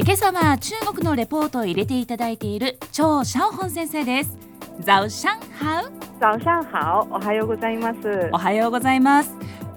え今朝は中国のレポートを入れていただいている張シャオホン先生です。ザウシャンハウ早上好、おはようございます。おはようございます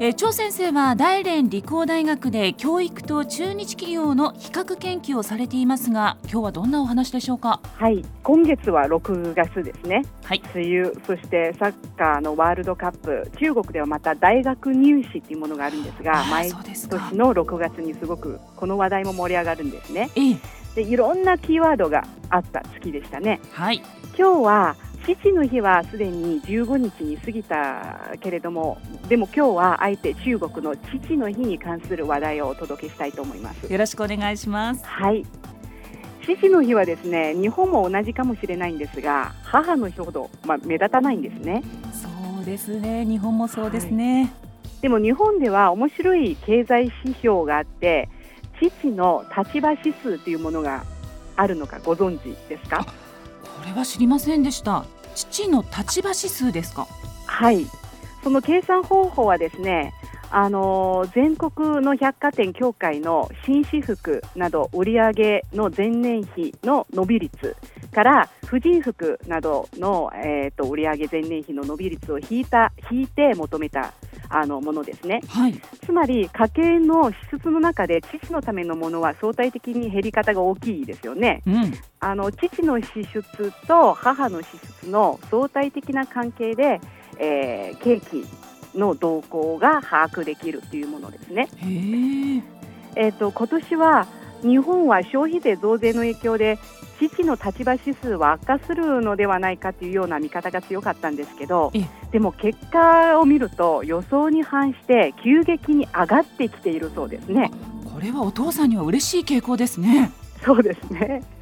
えー、張先生は大連理工大学で教育と中日企業の比較研究をされていますが今日はどんなお話でしょうか？はい、今月は6月ですね。はい。梅雨、そしてサッカーのワールドカップ、中国ではまた大学入試っていうものがあるんですが、毎年の6月にすごくこの話題も盛り上がるんですね。ええで、いろんなキーワードがあった月でしたね。はい。今日は父の日はすでに15日に過ぎたけれども、でも今日はあえて中国の父の日に関する話題をお届けしたいと思います。よろしくお願いしますはい。父の日はですね、日本も同じかもしれないんですが、母の日ほど、まあ、目立たないんですね。そうですね日本もそうですね、でも日本では面白い経済指標があって、父の立場指数というものがあるのかご存知ですか？これは知りませんでした父の立場指数ですか？はい。その計算方法はですね、あの全国の百貨店協会の紳士服など売上の前年比の伸び率から婦人服などの、えー、と売上前年比の伸び率を引いた引いて求めたあのものですね。はいつまり家計の支出の中で父のためのものは相対的に減り方が大きいですよね。うんあの父の支出と母の支出の相対的な関係で、えー景気の動向が把握できるというものですね。えー、と今年は日本は消費税増税の影響で父の立場指数は悪化するのではないかというような見方が強かったんですけどええでも結果を見ると予想に反して急激に上がってきているそうですね。これはお父さんには嬉しい傾向ですねそうですね。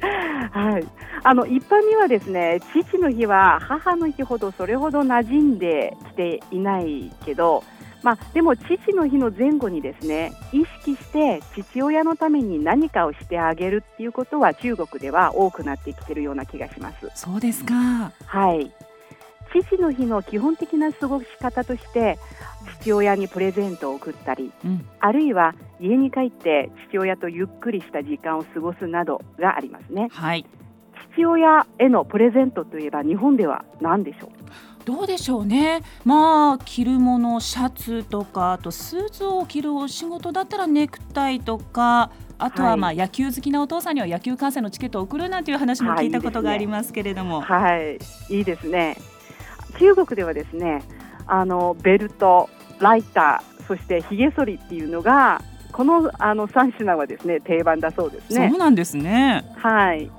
はい。あの一般にはですね、父の日は母の日ほどそれほど馴染んできていないけど、まあでも父の日の前後にですね、意識して父親のために何かをしてあげるっていうことは中国では多くなってきているような気がします。そうですかはい。父の日の基本的な過ごし方として、父親にプレゼントを送ったり、うんあるいは家に帰って父親とゆっくりした時間を過ごすなどがありますね。はい父親へのプレゼントといえば日本では何でしょう？どうでしょうねまあ着るものシャツとかあとスーツを着るお仕事だったらネクタイとかあとははいまあ野球好きなお父さんには野球観戦のチケットを送るなんていう話も聞いたことがありますけれども、はい、いいですね。中国ではですね、あのベルト、ライター、そしてひげ剃りっていうのがこのあの3品はですね定番だそうですねそう。なんですねはい。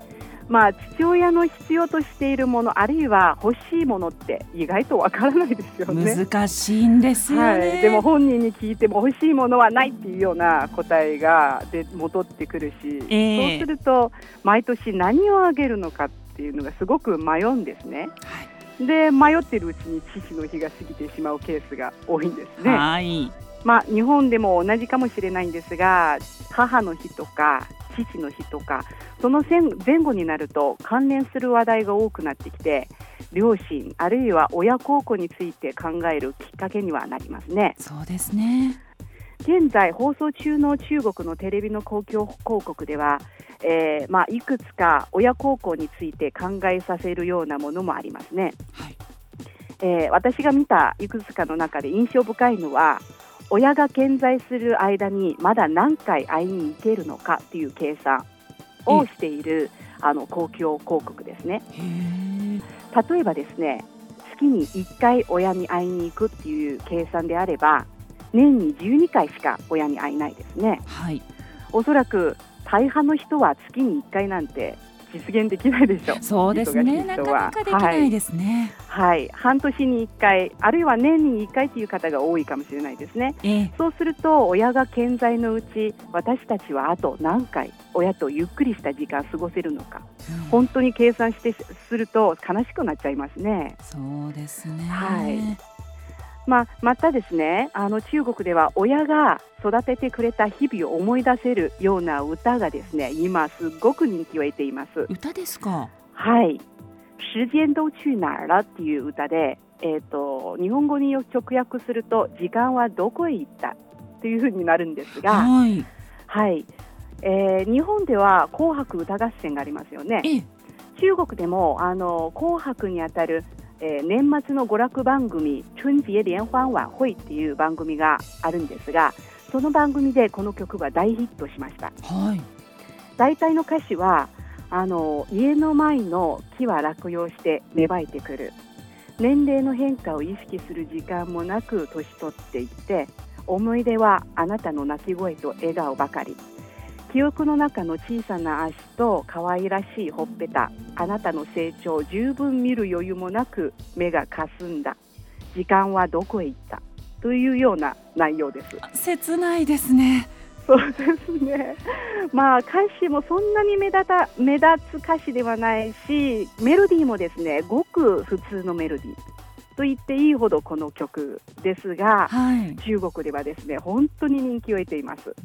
まあ父親の必要としているものあるいは欲しいものって意外とわからないですよね。難しいんですよね、はい、でも本人に聞いても欲しいものはないっていうような答えがで戻ってくるし、ええそうすると毎年何をあげるのかっていうのがすごく迷うんですね。で迷っているうちに父の日が過ぎてしまうケースが多いんですね。はいまあ日本でも同じかもしれないんですが母の日とか父の日とかその前前後になると関連する話題が多くなってきて両親あるいは親孝行について考えるきっかけにはなりますね。そうですね。現在放送中の中国のテレビの公共広告では、えーまあ、いくつか親孝行について考えさせるようなものもありますね、はい。えー私が見たいくつかの中で印象深いのは親が健在する間にまだ何回会いに行けるのかという計算をしているあの公共広告ですね。例えばですね月に1回親に会いに行くっていう計算であれば年に12回しか親に会えないですね。はい。おそらく大半の人は月に1回なんて実現できないでしょう。そうですね。なかなかできないですね、はい、半年に1回、あるいは年に1回という方が多いかもしれないですね。ええ。そうすると、親が健在のうち、私たちはあと何回、親とゆっくりした時間過ごせるのか、うん。本当に計算してすると悲しくなっちゃいますね。そうですね。はいまあ、またですね、あの中国では親が育ててくれた日々を思い出せるような歌がですね、今すごく人気を得ています。歌ですか？はい。時間都去哪儿了っていう歌で、えっ、と日本語に直訳すると時間はどこへ行ったというふうになるんですが、はいはい。えー、日本では紅白歌合戦がありますよね。ええ、中国でもあの紅白にあたる、えー、年末の娯楽番組「春節聯歡晚会」っていう番組があるんですがその番組でこの曲が大ヒットしました。はい、大体の歌詞はあの家の前の木は落葉して芽生えてくる。年齢の変化を意識する時間もなく年取っていって思い出はあなたの泣き声と笑顔ばかり記憶の中の小さな足と可愛らしいほっぺたあなたの成長を十分見る余裕もなく目がかすんだ。時間はどこへ行った？というような内容です。切ないですね。そうですね。まあ歌詞もそんなに目立た目立つ歌詞ではないしメロディーもですねごく普通のメロディー。と言っていいほどこの曲ですが、はい、中国ではですね本当に人気を得ています。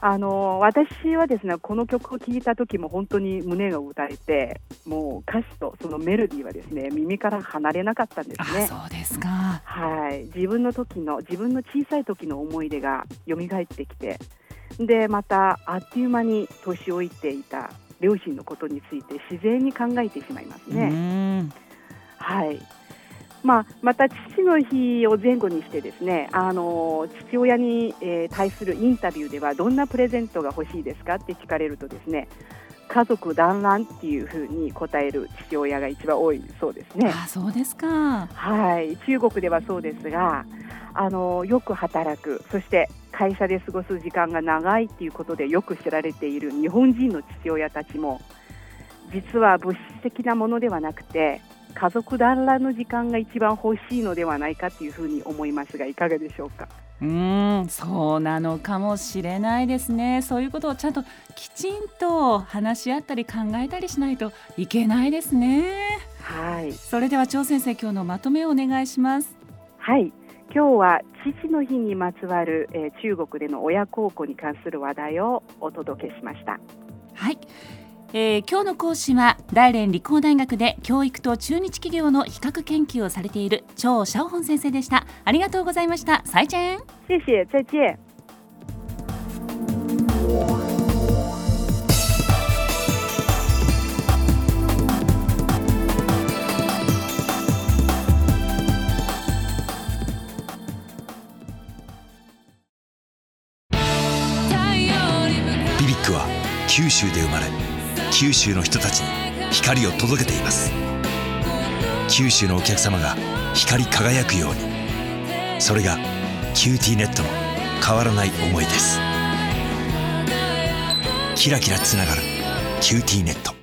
あの私はですねこの曲を聴いた時も本当に胸が打たれてもう歌詞とそのメロディーはですね耳から離れなかったんですね。そうですかはい自分の時の自分の小さい時の思い出が蘇ってきてでまたあっという間に年老いていた両親のことについて自然に考えてしまいますね。はいまあ、また父の日を前後にしてですねあの父親に、えー、対するインタビューではどんなプレゼントが欲しいですかって聞かれるとですね家族団らんっていうふうに答える父親が一番多いそうですね。あそうですかはい中国ではそうですがあのよく働くそして会社で過ごす時間が長いっていうことでよく知られている日本人の父親たちも実は物質的なものではなくて家族団らんの時間が一番欲しいのではないかというふうに思いますがいかがでしょうか？うんそうなのかもしれないですね。そういうことをちゃんときちんと話し合ったり考えたりしないといけないですね。はい。それでは張先生今日のまとめをお願いします。はい。今日は父の日にまつわる、えー、中国での親孝行に関する話題をお届けしました。はいえー、今日の講師は大連理工大学で教育と中日企業の比較研究をされている張シャオホン先生でした。ありがとうございました。再见谢谢再见BBIQ は九州で生まれ九州の人たちに光を届けています。九州のお客様が光り輝くように。それが QTnet の変わらない思いです。キラキラつながる QTnet。